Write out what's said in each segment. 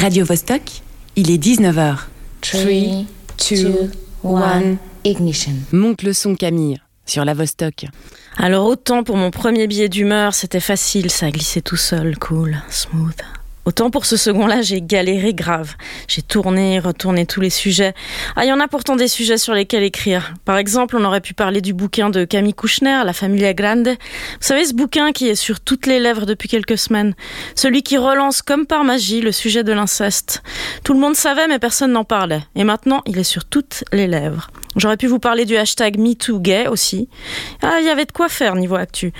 Radio Vostok, il est 19h. 3, 2, 1, ignition. Monte le son Camille sur la Vostok. Alors autant pour mon premier billet d'humeur, c'était facile, ça glissait tout seul, cool, smooth. Autant pour ce second-là, j'ai galéré grave. J'ai tourné, retourné tous les sujets. Ah, il y en a pourtant des sujets sur lesquels écrire. Par exemple, on aurait pu parler du bouquin de Camille Kouchner, La Familia Grande. Vous savez, ce bouquin qui est sur toutes les lèvres depuis quelques semaines. Celui qui relance comme par magie le sujet de l'inceste. Tout le monde savait, mais personne n'en parlait. Et maintenant, il est sur toutes les lèvres. J'aurais pu vous parler du hashtag MeTooGay aussi. Ah, il y avait de quoi faire niveau actu.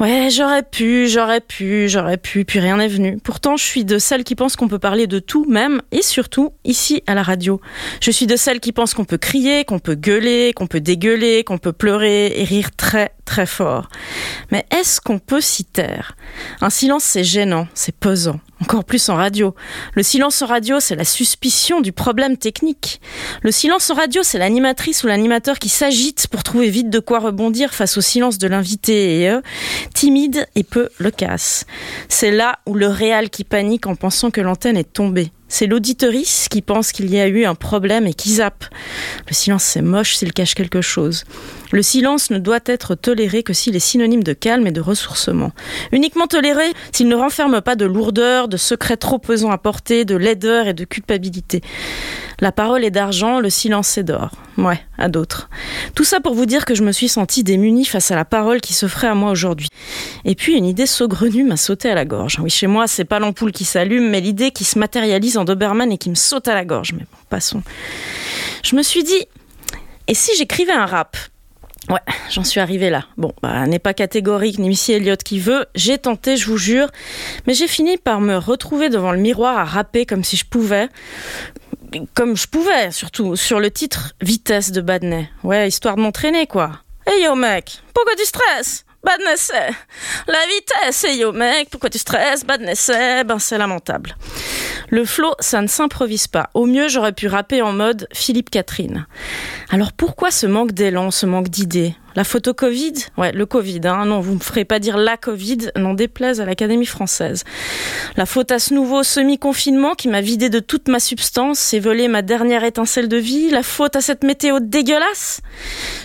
Ouais, j'aurais pu, j'aurais pu, j'aurais pu, puis rien n'est venu. Pourtant, je suis de celles qui pensent qu'on peut parler de tout, même et surtout ici à la radio. Je suis de celles qui pensent qu'on peut crier, qu'on peut gueuler, qu'on peut dégueuler, qu'on peut pleurer et rire très très fort. Mais est-ce qu'on peut s'y taire? Un silence, c'est gênant, c'est pesant encore plus en radio. Le silence en radio, c'est la suspicion du problème technique. Le silence en radio, c'est l'animatrice ou l'animateur qui s'agite pour trouver vite de quoi rebondir face au silence de l'invité et eux, timide et peu loquace. C'est là où le réel qui panique en pensant que l'antenne est tombée. C'est l'auditorice qui pense qu'il y a eu un problème et qui zappe. Le silence, c'est moche s'il cache quelque chose. Le silence ne doit être toléré que s'il est synonyme de calme et de ressourcement. Uniquement toléré s'il ne renferme pas de lourdeur, de secrets trop pesants à porter, de laideur et de culpabilité. La parole est d'argent, le silence est d'or. Ouais, à d'autres. Tout ça pour vous dire que je me suis sentie démunie face à la parole qui s'offrait à moi aujourd'hui. Et puis une idée saugrenue m'a sauté à la gorge. Oui, chez moi, c'est pas l'ampoule qui s'allume, mais l'idée qui se matérialise en Doberman et qui me saute à la gorge. Mais bon, passons. Je me suis dit, et si j'écrivais un rap? Ouais, j'en suis arrivée là. Bon, bah, n'est pas catégorique, ni Missy Elliott qui veut. J'ai tenté, je vous jure. Mais j'ai fini par me retrouver devant le miroir à rapper comme si je pouvais. Comme je pouvais, surtout, sur le titre Vitesse de Badney. Ouais, histoire de m'entraîner, quoi. Hey yo mec, pourquoi tu stresses? Badness, la vitesse, hey yo mec, pourquoi tu stresses? Badness, ben c'est lamentable. Le flow, ça ne s'improvise pas. Au mieux, j'aurais pu rapper en mode Philippe Catherine. Alors pourquoi ce manque d'élan, ce manque d'idées? La photo Covid Ouais, le Covid, hein. non, vous me ferez pas dire la Covid, n'en déplaise à l'Académie française. La faute à ce nouveau semi-confinement qui m'a vidé de toute ma substance et volé ma dernière étincelle de vie La faute à cette météo dégueulasse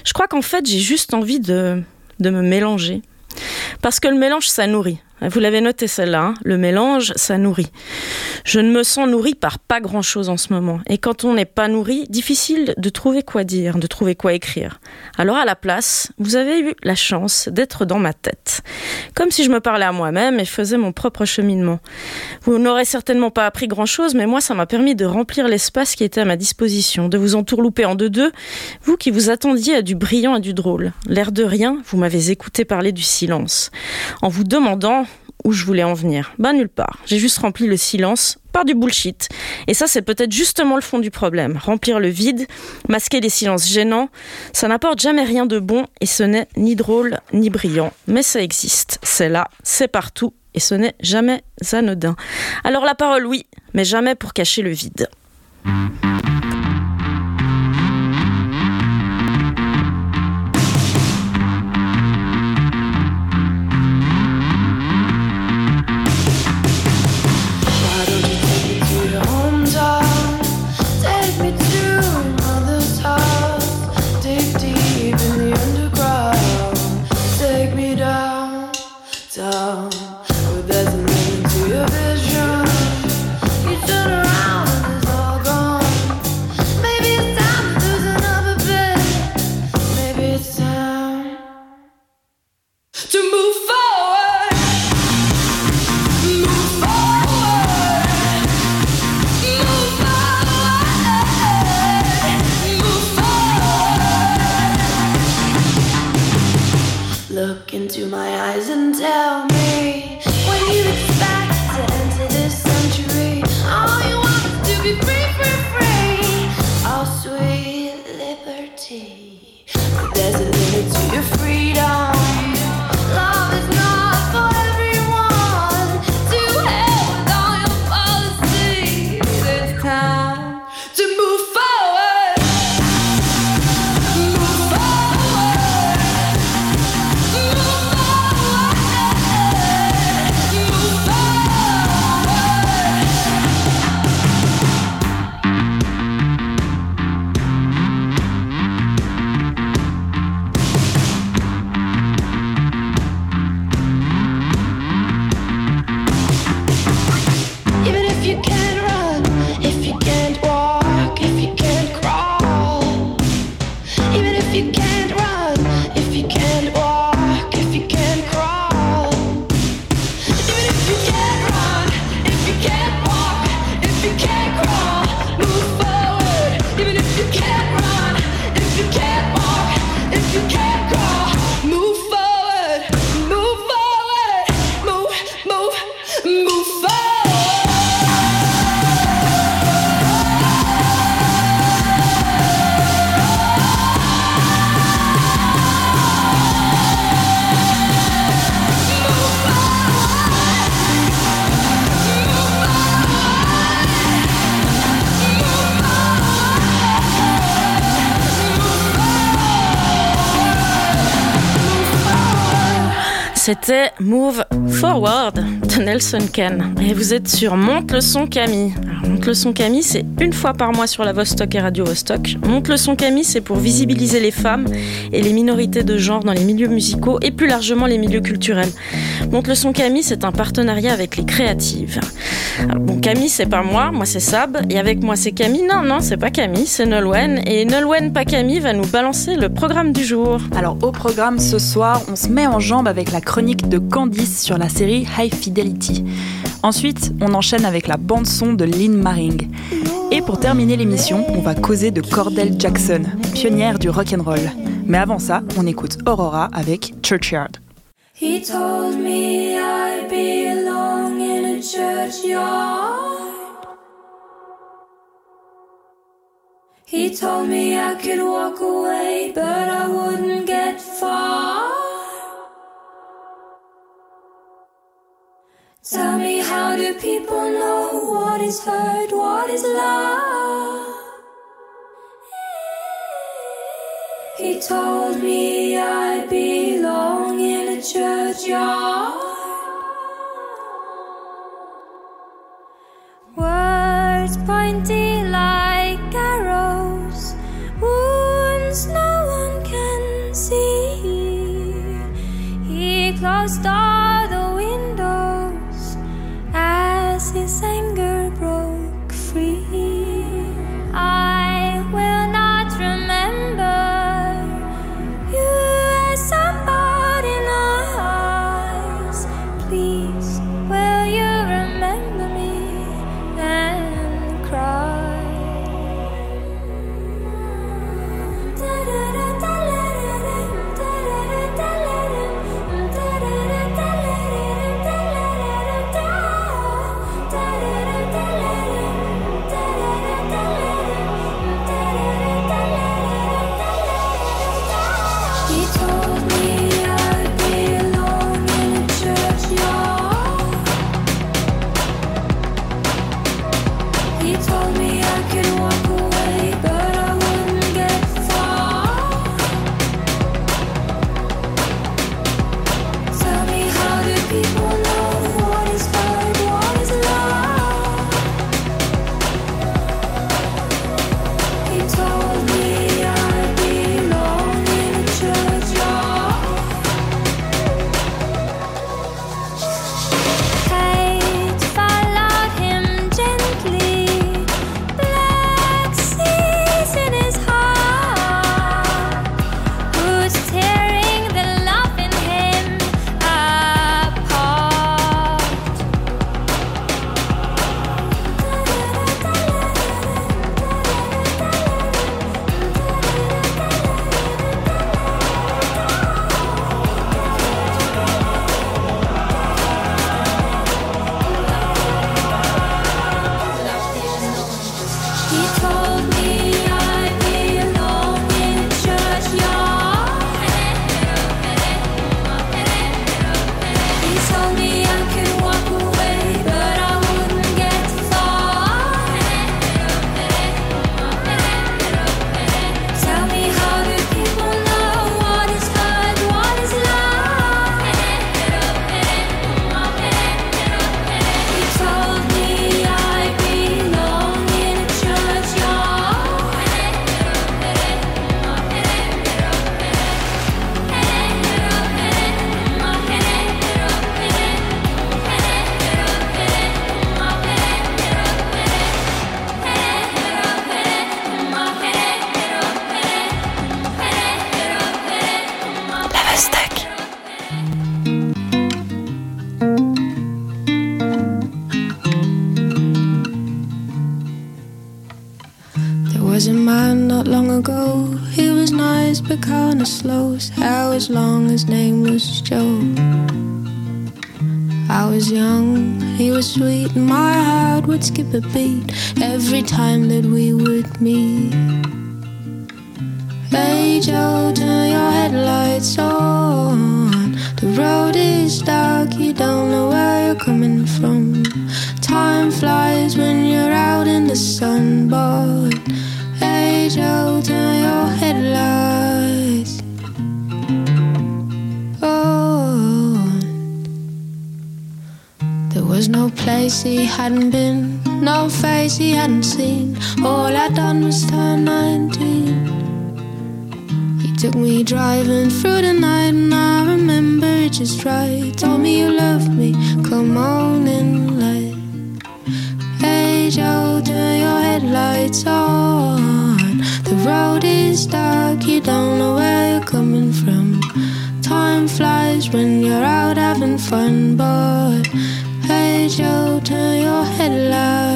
Je crois qu'en fait, j'ai juste envie de, de me mélanger. Parce que le mélange, ça nourrit. Vous l'avez noté celle-là, hein. le mélange, ça nourrit. Je ne me sens nourrie par pas grand-chose en ce moment. Et quand on n'est pas nourri, difficile de trouver quoi dire, de trouver quoi écrire. Alors à la place, vous avez eu la chance d'être dans ma tête. Comme si je me parlais à moi-même et faisais mon propre cheminement. Vous n'aurez certainement pas appris grand-chose, mais moi, ça m'a permis de remplir l'espace qui était à ma disposition, de vous entourlouper en deux-deux, vous qui vous attendiez à du brillant et du drôle. L'air de rien, vous m'avez écouté parler du silence. En vous demandant où je voulais en venir Bah nulle part. J'ai juste rempli le silence par du bullshit. Et ça, c'est peut-être justement le fond du problème. Remplir le vide, masquer les silences gênants, ça n'apporte jamais rien de bon et ce n'est ni drôle ni brillant. Mais ça existe. C'est là, c'est partout et ce n'est jamais anodin. Alors la parole, oui, mais jamais pour cacher le vide. czy C'était Move Forward de Nelson Ken. Et vous êtes sur Monte le son Camille. Monte le son Camille, c'est une fois par mois sur la Vostok et Radio Vostok. Monte le son Camille, c'est pour visibiliser les femmes et les minorités de genre dans les milieux musicaux et plus largement les milieux culturels. Monte le son Camille, c'est un partenariat avec les créatives. Bon, Camille, c'est pas moi, moi c'est Sab, et avec moi c'est Camille. Non, non, c'est pas Camille, c'est Nolwenn. Et Nolwenn, pas Camille, va nous balancer le programme du jour. Alors au programme ce soir, on se met en jambe avec la chronique de Candice sur la série High Fidelity. Ensuite, on enchaîne avec la bande son de Lynn Maring. Et pour terminer l'émission, on va causer de Cordell Jackson, pionnière du rock and roll. Mais avant ça, on écoute Aurora avec Churchyard. He told me I belong in a churchyard. He told me I could walk away, but I wouldn't get far. Tell me, how do people know what is hurt, what is love? He told me I belong in a churchyard. Skip a beat every time that we would meet. Hey Joe, turn your headlights on. The road is dark, you don't know where you're coming from. Time flies when you're out in the sun, but hey Joe, turn your headlights on. There was no place he hadn't been, no face he hadn't seen. All I'd done was turn 19. He took me driving through the night, and I remember it just right. Told me you loved me, come on in light. Hey Joe, turn your headlights on. The road is dark, you don't know where you're coming from. Time flies when you're out having fun, hey Joe, turn your headlights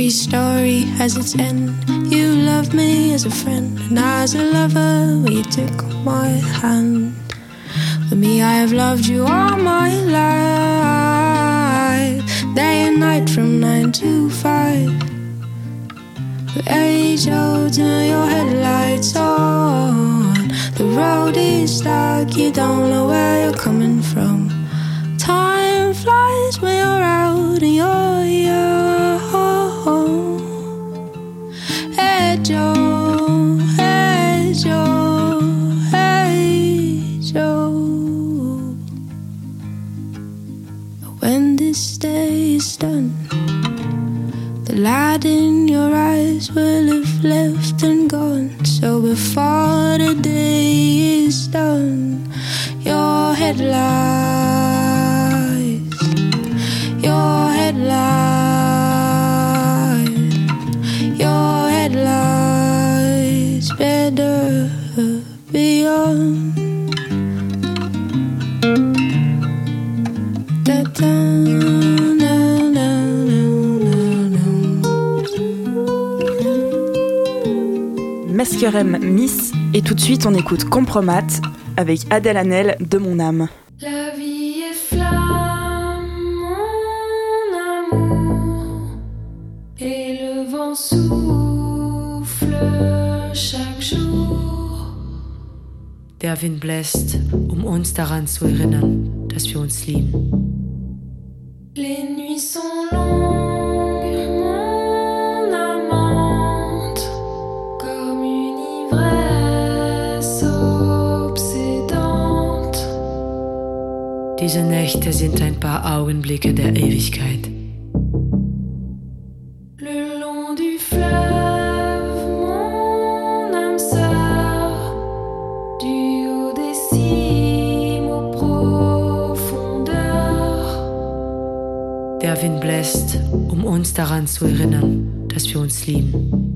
every story has its end. You loved me as a friend, and as a lover, we took my hand. For me, I have loved you all my life, day and night from nine to five. But age old, turn your headlights on. The road is dark, you don't know where you're coming from. Time flies when you're out and you're light in your eyes will have left and gone. So before the day is done, your headlights, your headlights, your headlights better be Miss, et tout de suite on écoute Compromat avec Adèle Hanel de mon âme. La vie est flamme, mon amour, et le vent souffle chaque jour. Der Wind bläst, um uns daran zu erinnern, dass wir uns lieben. Les nuits sont longues, Diese Nächte sind ein paar Augenblicke der Ewigkeit. Der Wind bläst, um uns daran zu erinnern, dass wir uns lieben.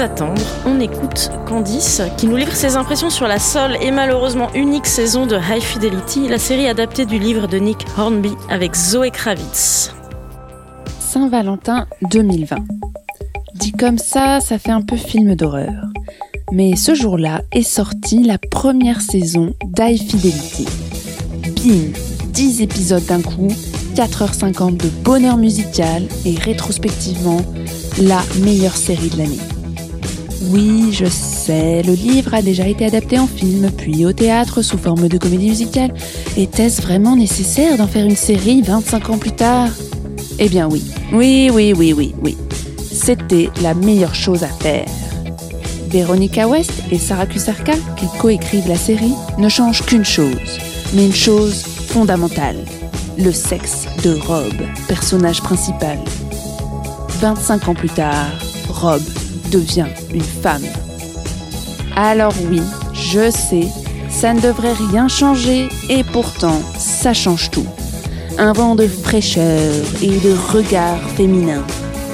Attendre, on écoute Candice qui nous livre ses impressions sur la seule et malheureusement unique saison de High Fidelity, la série adaptée du livre de Nick Hornby avec Zoé Kravitz. Saint-Valentin 2020. Dit comme ça, ça fait un peu film d'horreur. Mais ce jour-là est sortie la première saison d'High Fidelity. Bim 10 épisodes d'un coup, 4h50 de bonheur musical et rétrospectivement la meilleure série de l'année. Oui, je sais, le livre a déjà été adapté en film, puis au théâtre sous forme de comédie musicale. Était-ce vraiment nécessaire d'en faire une série 25 ans plus tard? Eh bien oui, oui, oui, oui, oui, oui. C'était la meilleure chose à faire. Veronica West et Sarah Kusarka, qui coécrivent la série, ne changent qu'une chose, mais une chose fondamentale. Le sexe de Rob, personnage principal. 25 ans plus tard, Rob devient une femme. Alors oui, je sais, ça ne devrait rien changer et pourtant, ça change tout. Un vent de fraîcheur et de regard féminin.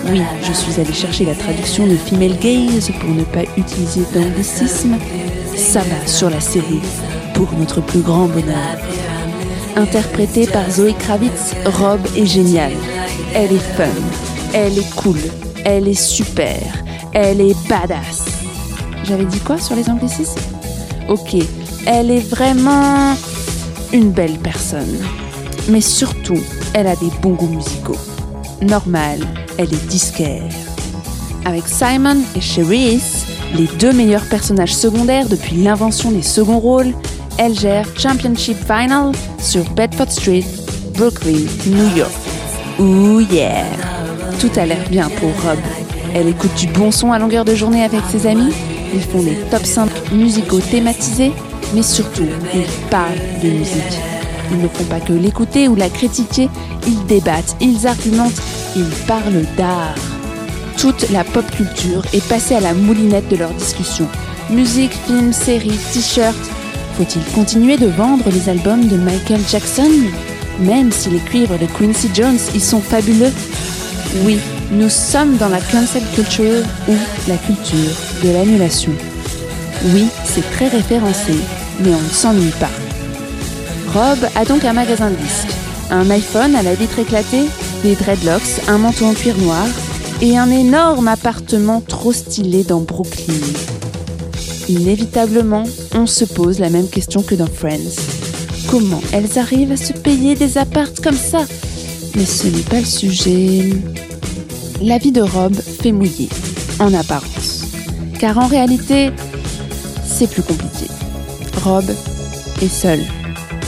Oui, je suis allée chercher la traduction de female gaze pour ne pas utiliser d'anglicisme. Ça va sur la série pour notre plus grand bonheur. Interprétée par Zoé Kravitz, Rob est géniale. Elle est fun, elle est cool, elle est super, elle est badass. J'avais dit quoi sur les anglicismes? Ok, elle est vraiment une belle personne. Mais surtout, elle a des bons goûts musicaux. Normal, elle est disquaire. Avec Simon et Cherise, les deux meilleurs personnages secondaires depuis l'invention des seconds rôles, elle gère Championship Final sur Bedford Street, Brooklyn, New York. Ooh yeah! Tout a l'air bien pour Rob. Elle écoute du bon son à longueur de journée avec ses amis. Ils font des top 5 musicaux thématisés, mais surtout, ils parlent de musique. Ils ne font pas que l'écouter ou la critiquer, ils débattent, ils argumentent, ils parlent d'art. Toute la pop culture est passée à la moulinette de leurs discussions. Musique, films, séries, t-shirts. Faut-il continuer de vendre les albums de Michael Jackson? Même si les cuivres de Quincy Jones, ils sont fabuleux. Oui, nous sommes dans la cancel culture ou la culture de l'annulation. Oui, c'est très référencé, mais on ne s'ennuie pas. Rob a donc un magasin de disques, un iPhone à la vitre éclatée, des dreadlocks, un manteau en cuir noir et un énorme appartement trop stylé dans Brooklyn. Inévitablement, on se pose la même question que dans Friends. Comment elles arrivent à se payer des appartes comme ça? Mais ce n'est pas le sujet. La vie de Rob fait mouiller, en apparence. Car en réalité, c'est plus compliqué. Rob est seul.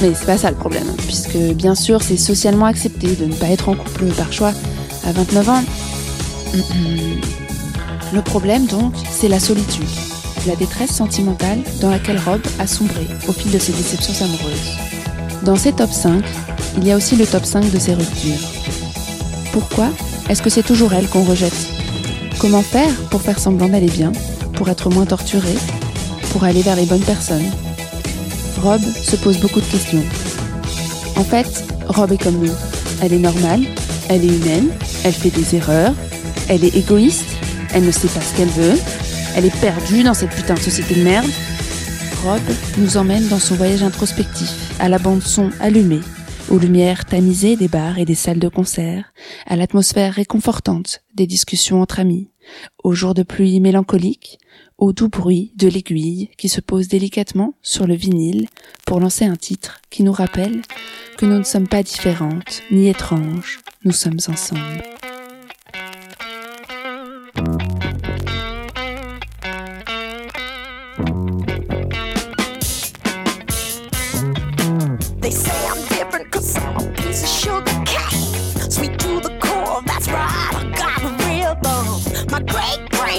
Mais c'est pas ça le problème, puisque bien sûr c'est socialement accepté de ne pas être en couple par choix à 29 ans. Le problème donc, c'est la solitude, la détresse sentimentale dans laquelle Rob a sombré au fil de ses déceptions amoureuses. Dans ces top 5, il y a aussi le top 5 de ses ruptures. Pourquoi? Est-ce que c'est toujours elle qu'on rejette? Comment faire pour faire semblant d'aller bien, pour être moins torturé, pour aller vers les bonnes personnes? Rob se pose beaucoup de questions. En fait, Rob est comme nous. Elle est normale, elle est humaine, elle fait des erreurs, elle est égoïste, elle ne sait pas ce qu'elle veut, elle est perdue dans cette putain de société de merde. Rob nous emmène dans son voyage introspectif, à la bande son allumée, aux lumières tamisées des bars et des salles de concert, à l'atmosphère réconfortante des discussions entre amis, aux jours de pluie mélancoliques, au doux bruit de l'aiguille qui se pose délicatement sur le vinyle pour lancer un titre qui nous rappelle que nous ne sommes pas différentes ni étranges, nous sommes ensemble.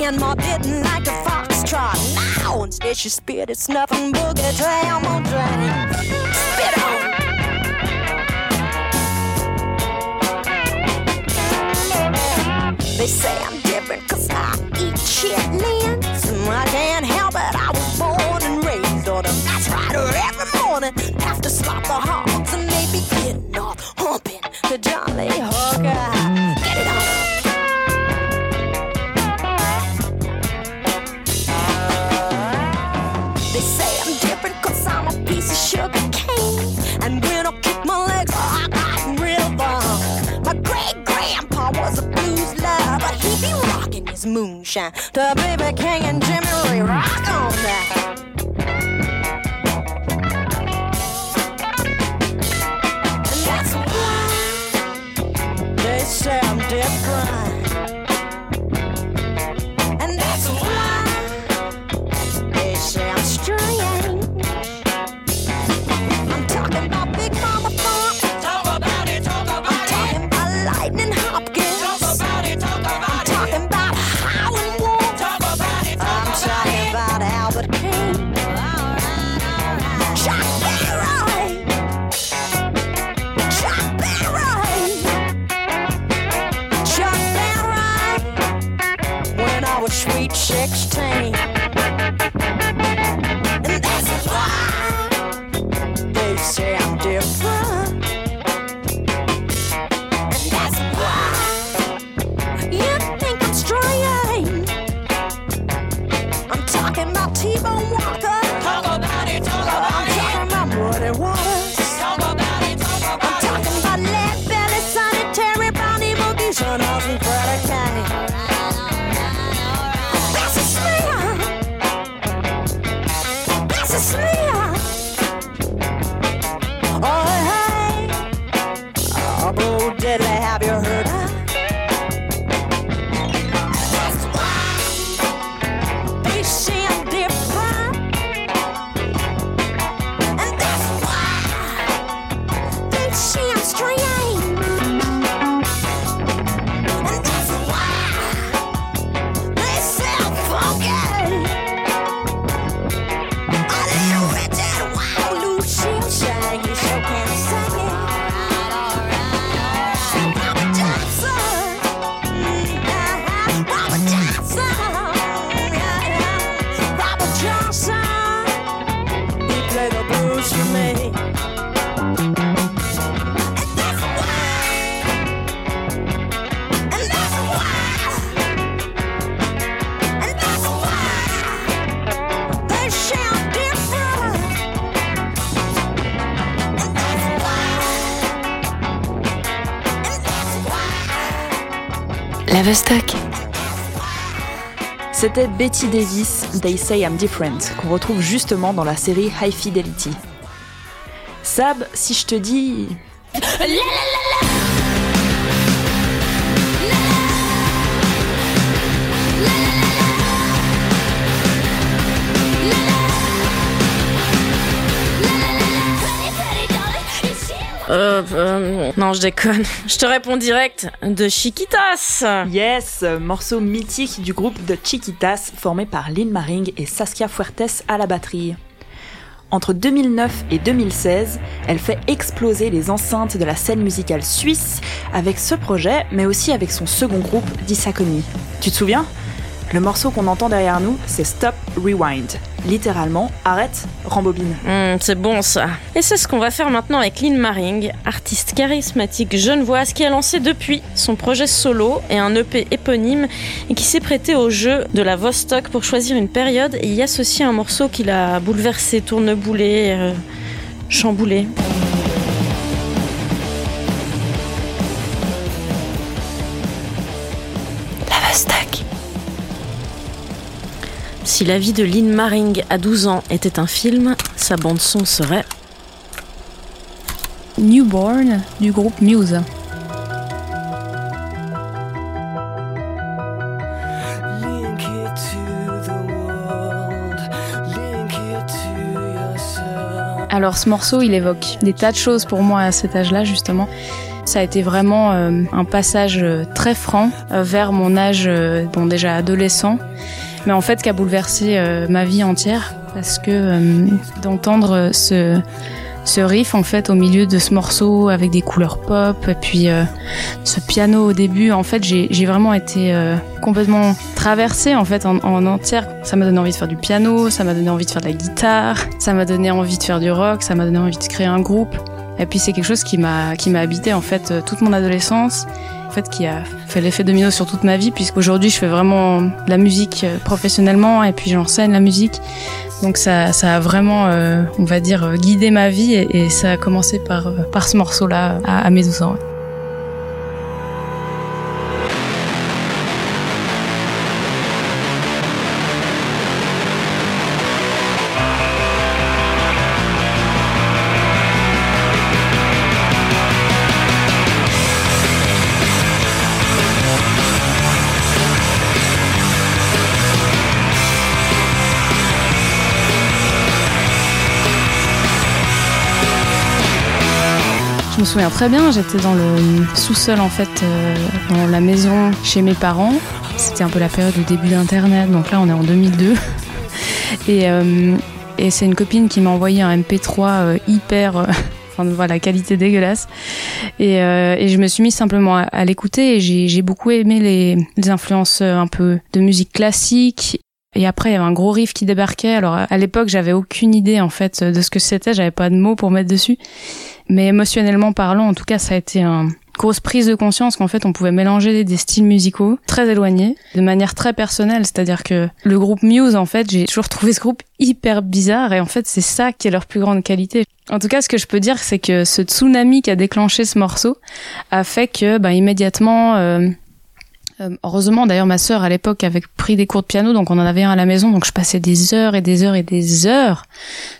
Grandma didn't like the foxtrot. Now instead she spit it's nothing boogie jam on jam. Spit on. They say I'm different cause I eat chitlins. I can't help it, I was born and raised on them. That's right, every morning after slop the hogs and maybe getting off humping the jolly hooker. His moonshine. The baby king and Jimmy Ray rock on that. And that's why they say I'm different. C'était Betty Davis, They Say I'm Different, qu'on retrouve justement dans la série High Fidelity. Sab, si je te dis. Euh, euh, non, je déconne. Je te réponds direct de Chiquitas. Yes, morceau mythique du groupe The Chiquitas, formé par Lynn Maring et Saskia Fuertes à la batterie. Entre 2009 et 2016, elle fait exploser les enceintes de la scène musicale suisse avec ce projet, mais aussi avec son second groupe, Disaconi. Tu te souviens? Le morceau qu'on entend derrière nous, c'est Stop Rewind. Littéralement, arrête, rembobine. Hmm, c'est bon ça. Et c'est ce qu'on va faire maintenant avec Lynn Maring, artiste charismatique genevoise qui a lancé depuis son projet solo et un EP éponyme et qui s'est prêté au jeu de la Vostok pour choisir une période et y associer un morceau qui l'a bouleversé, tourneboulé, euh, chamboulé. Si la vie de Lynn Maring à 12 ans était un film, sa bande son serait Newborn du groupe Muse. Link it to the world, link it to yourself. Alors ce morceau, il évoque des tas de choses pour moi à cet âge-là justement. Ça a été vraiment euh, un passage euh, très franc euh, vers mon âge, euh, bon déjà adolescent, mais en fait qui a bouleversé euh, ma vie entière parce que euh, d'entendre ce ce riff en fait au milieu de ce morceau avec des couleurs pop et puis euh, ce piano au début en fait j'ai vraiment été euh, complètement traversée en fait en, en entière. Ça m'a donné envie de faire du piano ça m'a donné envie de faire de la guitare ça m'a donné envie de faire du rock ça m'a donné envie de créer un groupe. Et puis c'est quelque chose qui m'a qui m'a habité en fait euh, toute mon adolescence en fait qui a fait l'effet domino sur toute ma vie puisqu'aujourd'hui je fais vraiment la musique euh, professionnellement et puis j'enseigne la musique Donc ça, ça a vraiment, euh, on va dire, euh, guidé ma vie et, ça a commencé par, par ce morceau-là à, mes 12 ans. Je me souviens très bien, j'étais dans le sous-sol en fait, euh, dans la maison chez mes parents. C'était un peu la période du début d'Internet, donc là on est en 2002. Et, euh, et c'est une copine qui m'a envoyé un MP3 euh, hyper... euh, Enfin, voilà, qualité dégueulasse. Et, euh, et je me suis mis simplement à, l'écouter et j'ai j'ai beaucoup aimé les, les influences euh, un peu de musique classique et après, il y avait un gros riff qui débarquait. Alors, à l'époque, j'avais aucune idée, en fait, de ce que c'était. J'avais pas de mots pour mettre dessus. Mais émotionnellement parlant, en tout cas, ça a été une grosse prise de conscience qu'en fait, on pouvait mélanger des styles musicaux très éloignés, de manière très personnelle. C'est-à-dire que le groupe Muse, en fait, j'ai toujours trouvé ce groupe hyper bizarre. Et en fait, c'est ça qui est leur plus grande qualité. En tout cas, ce que je peux dire, c'est que ce tsunami qui a déclenché ce morceau a fait que, ben, immédiatement, euh, euh, heureusement, d'ailleurs, ma sœur à l'époque avait pris des cours de piano, donc on en avait un à la maison, donc je passais des heures et des heures et des heures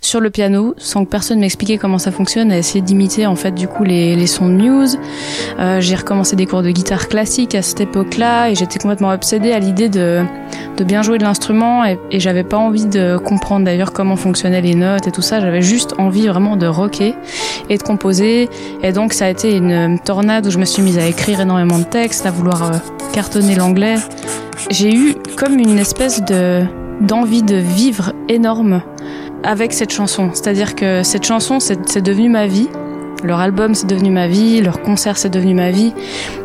sur le piano sans que personne m'expliquait comment ça fonctionne, à essayer d'imiter en fait du coup les, les sons de Muse. Euh, j'ai recommencé des cours de guitare classique à cette époque-là et j'étais complètement obsédée à l'idée de, de bien jouer de l'instrument et, j'avais pas envie de comprendre d'ailleurs comment fonctionnaient les notes et tout ça. J'avais juste envie vraiment de rocker et de composer et donc ça a été une tornade où je me suis mise à écrire énormément de textes, à vouloir euh, cartonner l'anglais. J'ai eu comme une espèce de d'envie de vivre énorme avec cette chanson. C'est-à-dire que cette chanson, c'est devenu ma vie. Leur album, c'est devenu ma vie. Leur concert, c'est devenu ma vie.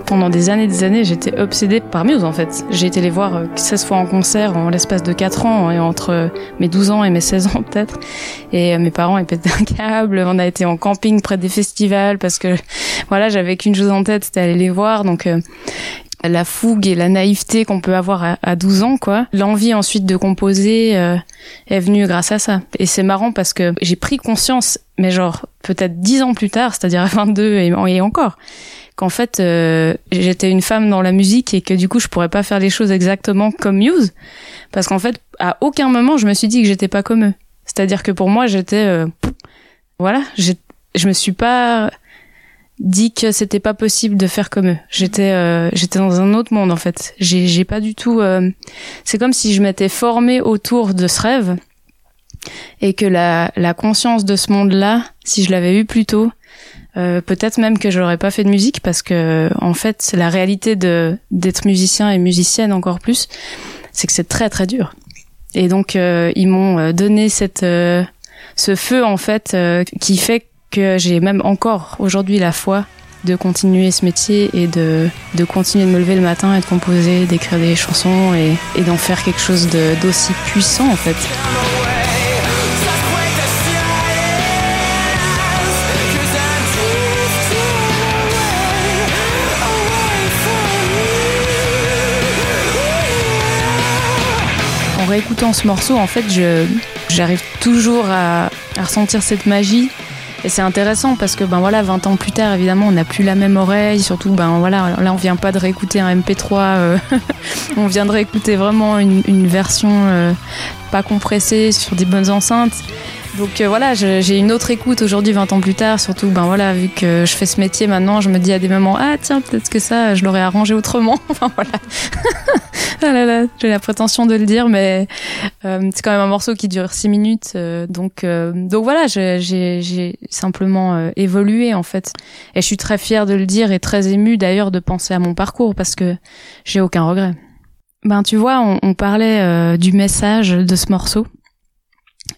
Pendant des années des années, j'étais obsédée par Muse, en fait. J'ai été les voir euh, 16 fois en concert en l'espace de 4 ans, et entre euh, mes 12 ans et mes 16 ans, peut-être. Et euh, mes parents, ils pétaient un câble. On a été en camping près des festivals parce que, voilà, j'avais qu'une chose en tête, c'était aller les voir. Donc, euh, la fougue et la naïveté qu'on peut avoir à, à 12 ans, quoi. L'envie ensuite de composer euh, est venue grâce à ça. Et c'est marrant parce que j'ai pris conscience, mais genre peut-être 10 ans plus tard, c'est-à-dire à 22 et, encore, qu'en fait euh, j'étais une femme dans la musique et que du coup je pourrais pas faire les choses exactement comme Muse, parce qu'en fait à aucun moment je me suis dit que j'étais pas comme eux. C'est-à-dire que pour moi j'étais, euh, voilà, je me suis pas dit que c'était pas possible de faire comme eux. J'étais euh, j'étais dans un autre monde en fait. J'ai j'ai pas du tout euh, c'est comme si je m'étais formée autour de ce rêve et que la la conscience de ce monde-là, si je l'avais eu plus tôt, euh, peut-être même que j'aurais pas fait de musique parce que en fait, la réalité de d'être musicien et musicienne encore plus, c'est que c'est très très dur. Et donc euh, ils m'ont euh, donné cette euh, ce feu en fait qui fait que j'ai même encore aujourd'hui la foi de continuer ce métier et de, de continuer de me lever le matin et de composer, d'écrire des chansons et, d'en faire quelque chose d'aussi puissant en fait. En réécoutant ce morceau, en fait, j'arrive toujours à ressentir cette magie. Et c'est intéressant parce que ben voilà, 20 ans plus tard, évidemment, on n'a plus la même oreille. Surtout, ben voilà, là, on vient pas de réécouter un MP3. euh, on vient de réécouter vraiment une, version euh, pas compressée sur des bonnes enceintes. Donc euh, voilà, j'ai une autre écoute aujourd'hui, 20 ans plus tard. Surtout, ben voilà, vu que je fais ce métier maintenant, je me dis à des moments, ah tiens, peut-être que ça, je l'aurais arrangé autrement. enfin voilà. ah là là, j'ai la prétention de le dire, mais euh, c'est quand même un morceau qui dure 6 minutes. euh, donc, euh, donc voilà, j'ai simplement euh, évolué en fait. Et je suis très fière de le dire et très émue d'ailleurs de penser à mon parcours parce que j'ai aucun regret. Ben tu vois, on, on parlait euh, du message de ce morceau.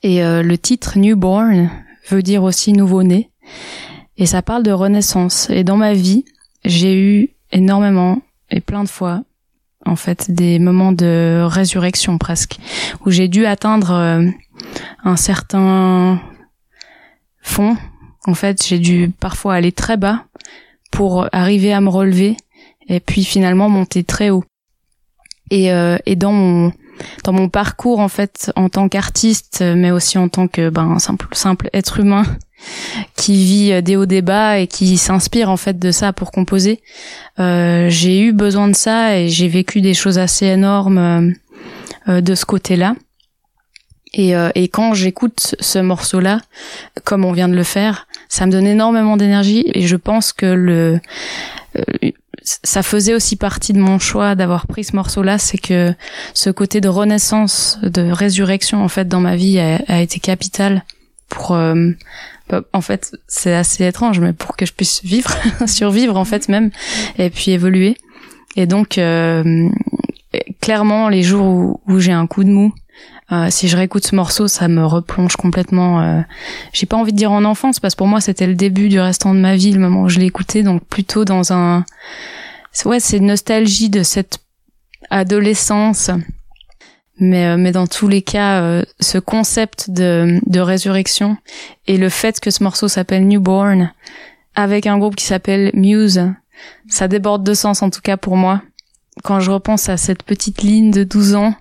Et euh, le titre Newborn veut dire aussi nouveau-né. Et ça parle de renaissance. Et dans ma vie, j'ai eu énormément et plein de fois, en fait, des moments de résurrection presque, où j'ai dû atteindre euh, un certain fond. En fait, j'ai dû parfois aller très bas pour arriver à me relever et puis finalement monter très haut. Et, euh, et dans mon dans mon parcours en fait en tant qu'artiste, mais aussi en tant que ben simple simple être humain qui vit euh, des hauts des bas et qui s'inspire en fait de ça pour composer. Euh, j'ai eu besoin de ça et j'ai vécu des choses assez énormes euh, de ce côté-là. Et, euh, et quand j'écoute ce morceau-là, comme on vient de le faire, ça me donne énormément d'énergie et je pense que le ça faisait aussi partie de mon choix d'avoir pris ce morceau-là, c'est que ce côté de renaissance, de résurrection en fait dans ma vie a, a été capital pour euh, bah, en fait c'est assez étrange mais pour que je puisse vivre survivre en fait même et puis évoluer. Et donc euh, clairement les jours où, où j'ai un coup de mou euh, si je réécoute ce morceau, ça me replonge complètement. Euh, j'ai pas envie de dire en enfance parce que pour moi c'était le début du restant de ma vie, le moment où je l'ai écouté, donc plutôt dans un. Ouais, c'est nostalgie de cette adolescence. Mais, euh, mais dans tous les cas, euh, ce concept de, de résurrection et le fait que ce morceau s'appelle Newborn, avec un groupe qui s'appelle Muse, ça déborde de sens en tout cas pour moi. Quand je repense à cette petite ligne de 12 ans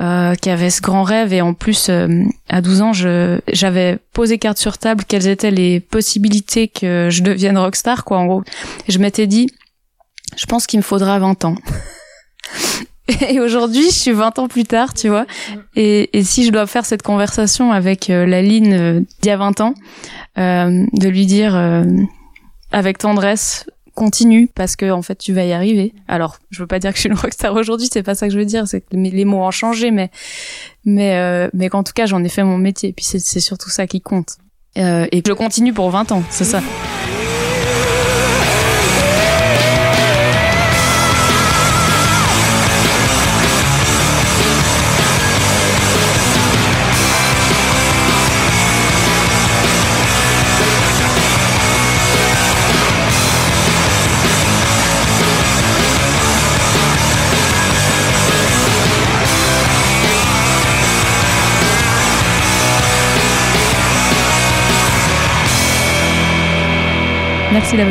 euh, qui avait ce grand rêve et en plus euh, à 12 ans je j'avais posé carte sur table quelles étaient les possibilités que je devienne rockstar quoi en gros. Je m'étais dit je pense qu'il me faudra 20 ans. Et aujourd'hui, je suis 20 ans plus tard, tu vois. Et, et si je dois faire cette conversation avec euh, la Line euh, d'il y a 20 ans, de lui dire avec tendresse, continue parce que en fait tu vas y arriver. Alors, je veux pas dire que je suis une rockstar aujourd'hui, c'est pas ça que je veux dire, c'est que les mots ont changé, mais mais euh, mais qu'en tout cas j'en ai fait mon métier. Et puis c'est c'est surtout ça qui compte. Euh, et je continue pour 20 ans, c'est ça. Merci la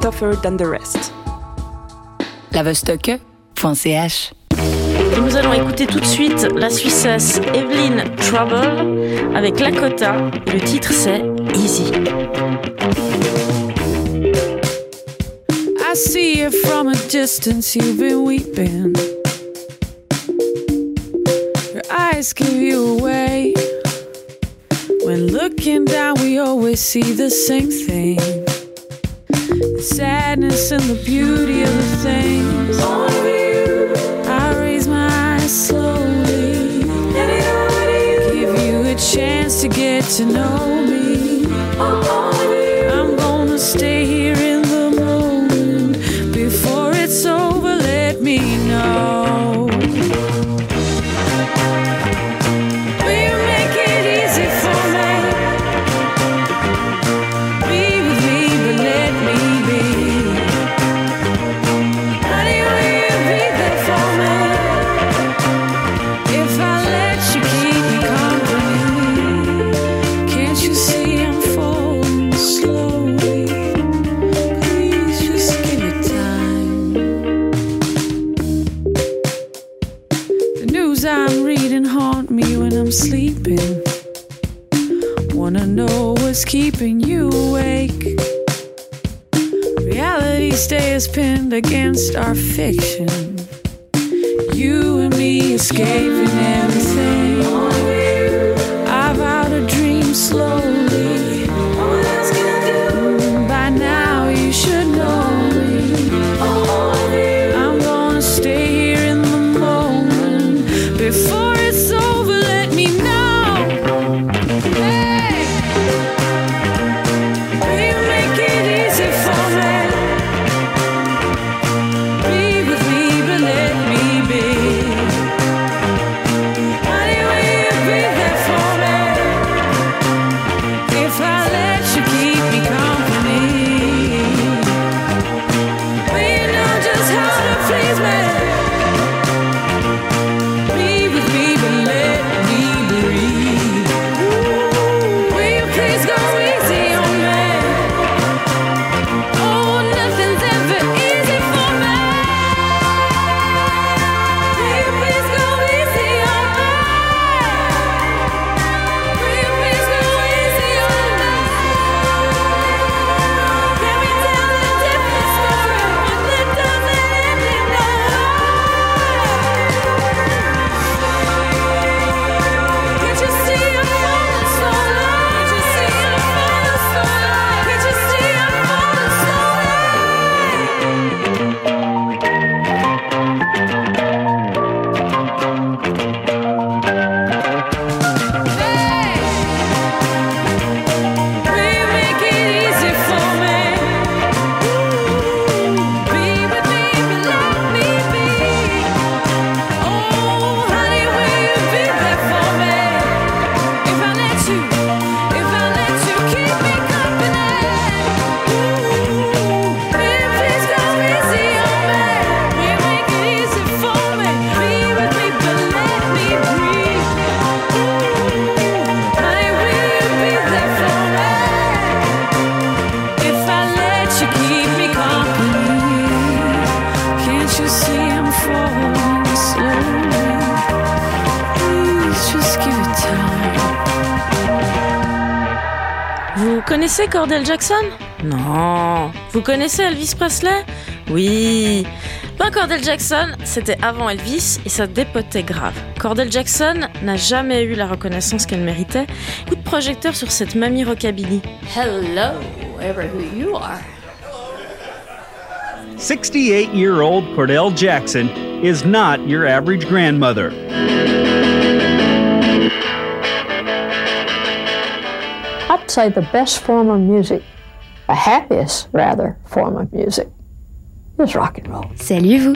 tougher than the rest. Lavostocke.ch nous allons écouter tout de suite la Suissesse Evelyn Trouble avec Lakota. Et le titre c'est Easy. I see you from a distance, you've been weeping. Your eyes give you away. When looking down, we always see the same thing. sadness and the beauty of the things. I raise my eyes slowly, give you a chance to get to know me. I'm gonna stay here. against our fiction. Cordell Jackson Non. Vous connaissez Elvis Presley Oui. Ben Cordell Jackson, c'était avant Elvis et ça dépotait grave. Cordell Jackson n'a jamais eu la reconnaissance qu'elle méritait. Coup de projecteur sur cette mamie rockabilly. Hello, whoever who you are. 68-year-old Cordell Jackson is not your average grandmother. the best form of music, the happiest rather form of music. Salut vous.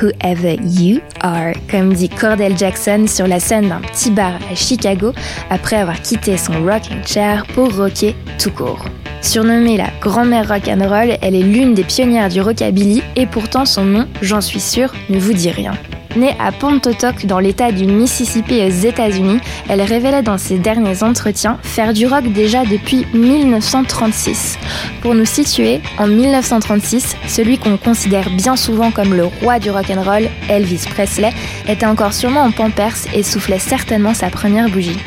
Whoever You Are, comme dit Cordell Jackson sur la scène d'un petit bar à Chicago après avoir quitté son rocking chair pour rocker tout court. Surnommée la grand-mère rock'n'roll, elle est l'une des pionnières du rockabilly et pourtant son nom, j'en suis sûre, ne vous dit rien. Née à Pontotoc dans l'état du Mississippi aux États-Unis, elle révélait dans ses derniers entretiens faire du rock déjà depuis 1936. Pour nous situer, en 1936, celui qu'on considère bien souvent comme le roi du rock'n'roll, Elvis Presley, était encore sûrement en pampers et soufflait certainement sa première bougie.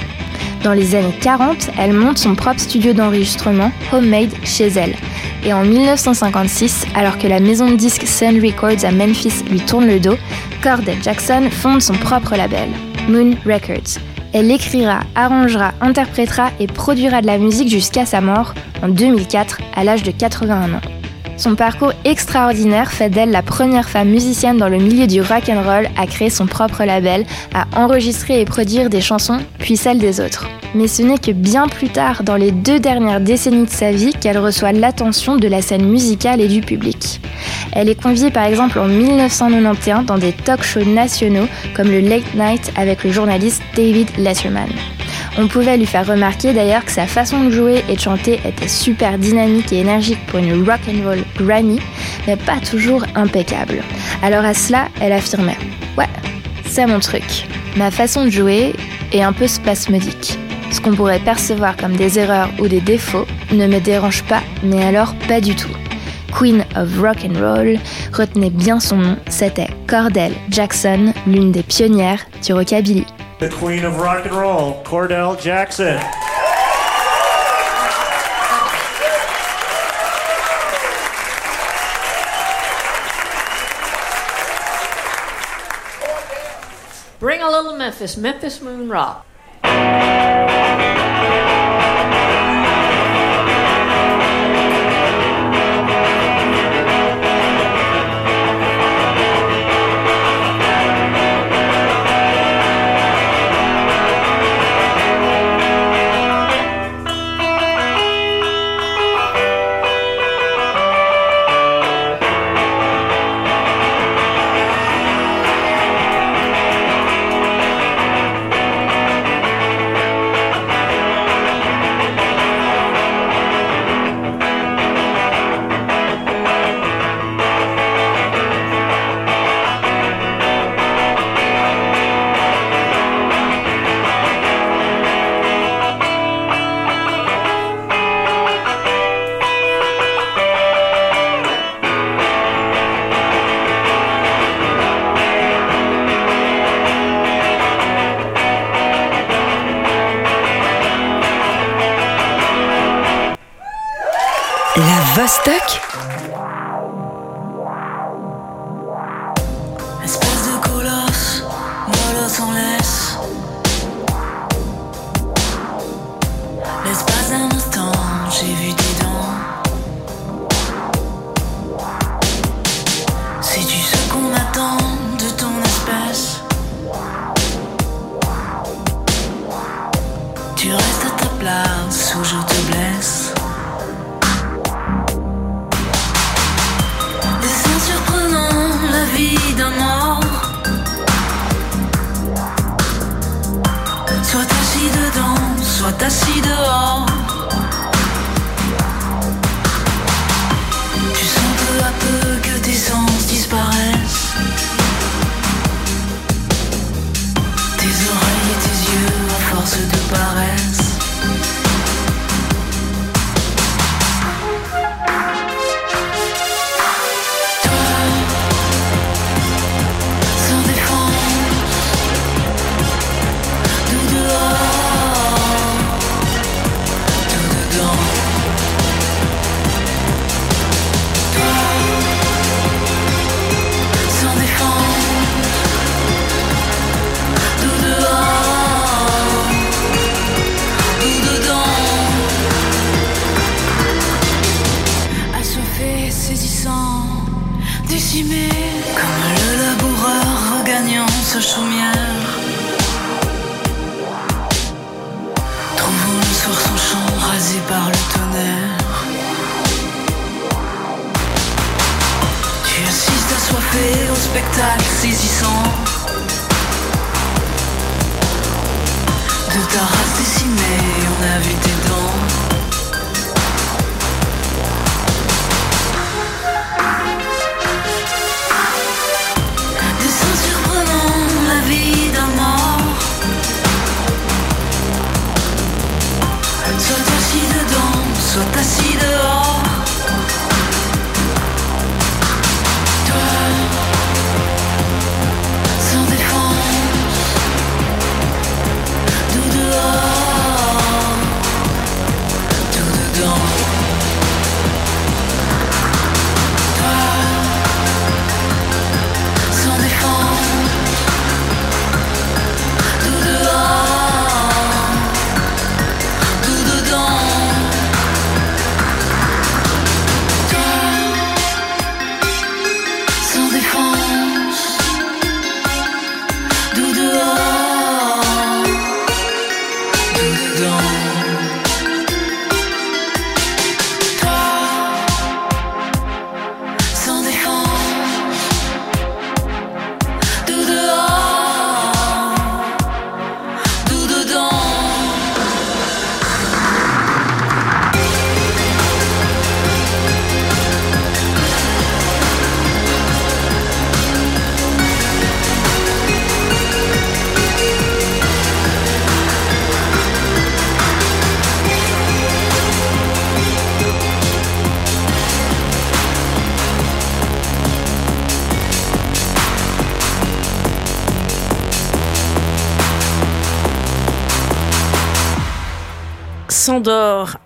Dans les années 40, elle monte son propre studio d'enregistrement, Homemade, chez elle. Et en 1956, alors que la maison de disques Sun Records à Memphis lui tourne le dos, Cordell Jackson fonde son propre label, Moon Records. Elle écrira, arrangera, interprétera et produira de la musique jusqu'à sa mort en 2004 à l'âge de 81 ans. Son parcours extraordinaire fait d'elle la première femme musicienne dans le milieu du rock and roll à créer son propre label, à enregistrer et produire des chansons, puis celles des autres. Mais ce n'est que bien plus tard, dans les deux dernières décennies de sa vie, qu'elle reçoit l'attention de la scène musicale et du public. Elle est conviée par exemple en 1991 dans des talk-shows nationaux comme le Late Night avec le journaliste David Letterman. On pouvait lui faire remarquer d'ailleurs que sa façon de jouer et de chanter était super dynamique et énergique pour une rock and roll Grammy, mais pas toujours impeccable. Alors à cela, elle affirmait "Ouais, c'est mon truc. Ma façon de jouer est un peu spasmodique. Ce qu'on pourrait percevoir comme des erreurs ou des défauts ne me dérange pas, mais alors pas du tout." Queen of Rock and Roll, retenez bien son nom, c'était Cordell Jackson, l'une des pionnières du rockabilly. The Queen of Rock and Roll, Cordell Jackson. Bring a little Memphis, Memphis Moon Rock. Place ou je te blesse.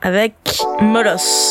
avec Molos.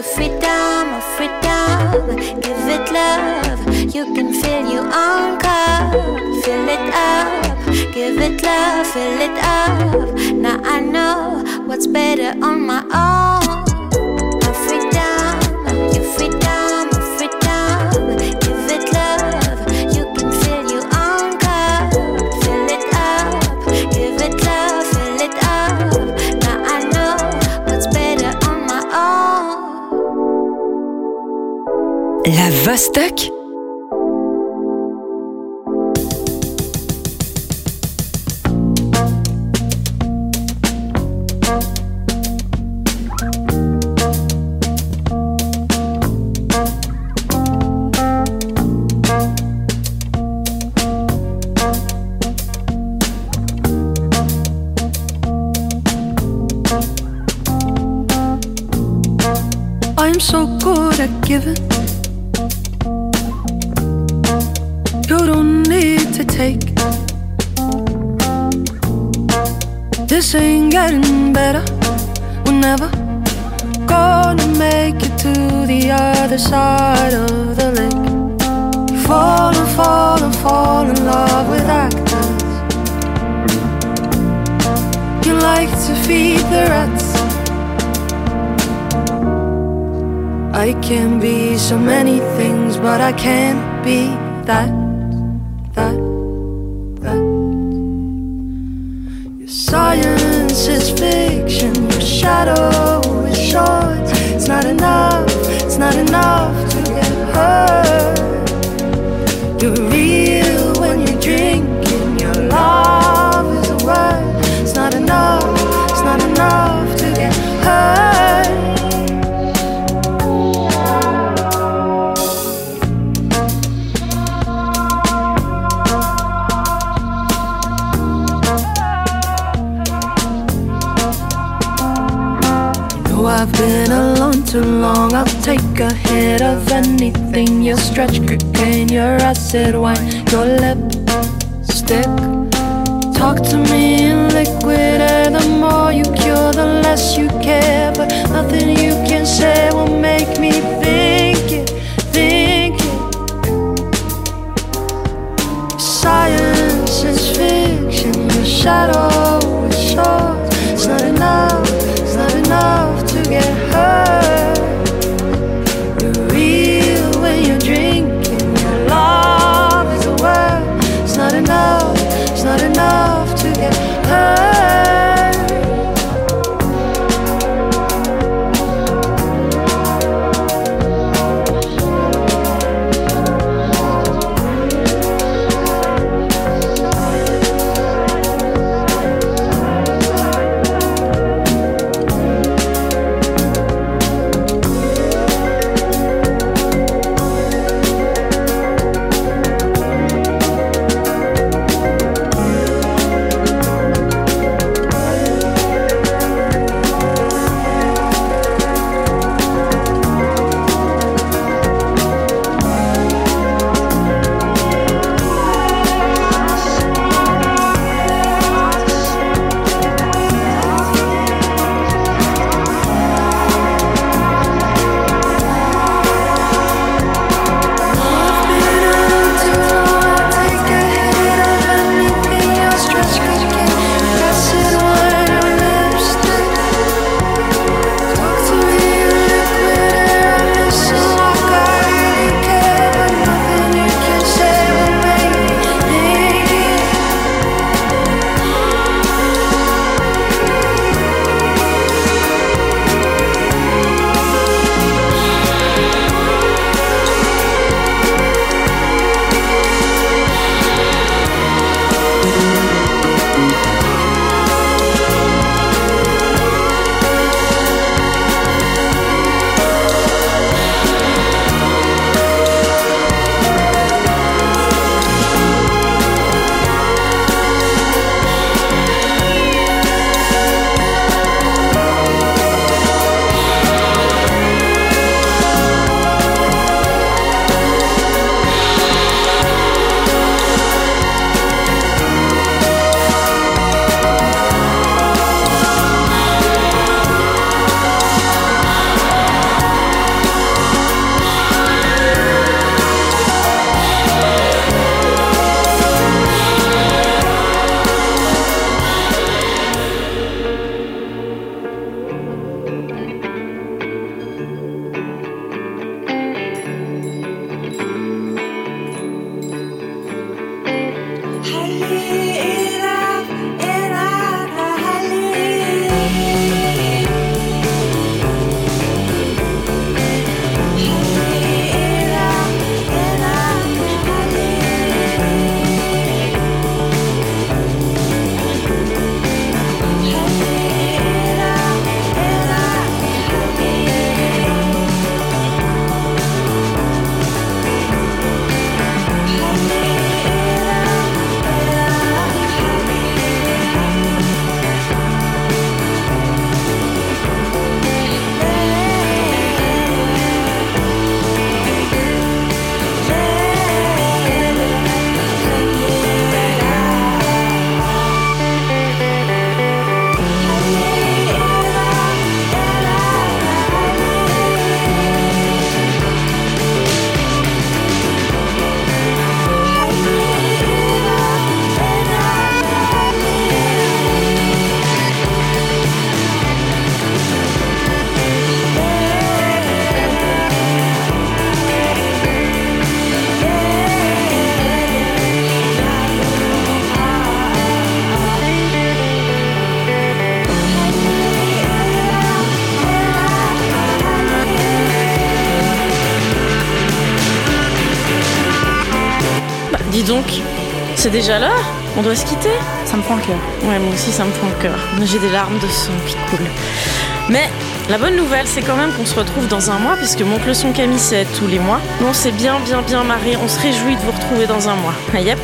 your freedom, oh freedom. Give it love. You can feel your own cup. Fill it up. Give it love, fill it up. Now I know what's better on my own. Vostok I can't be that, that, I'll take a hit of anything. Your stretch cocaine, your acid wine, your lipstick. Talk to me in liquid air. The more you cure, the less you care. But nothing you can say will make me think it, think it. Science is fiction. Your shadow is short. It's not enough. It's not enough c'est déjà l'heure On doit se quitter Ça me prend le cœur. Ouais, moi aussi, ça me prend le cœur. J'ai des larmes de sang qui coulent. Mais la bonne nouvelle, c'est quand même qu'on se retrouve dans un mois, puisque Monte le son Camille, c'est tous les mois. On s'est bien, bien, bien marré. On se réjouit de vous retrouver dans un mois. Yep.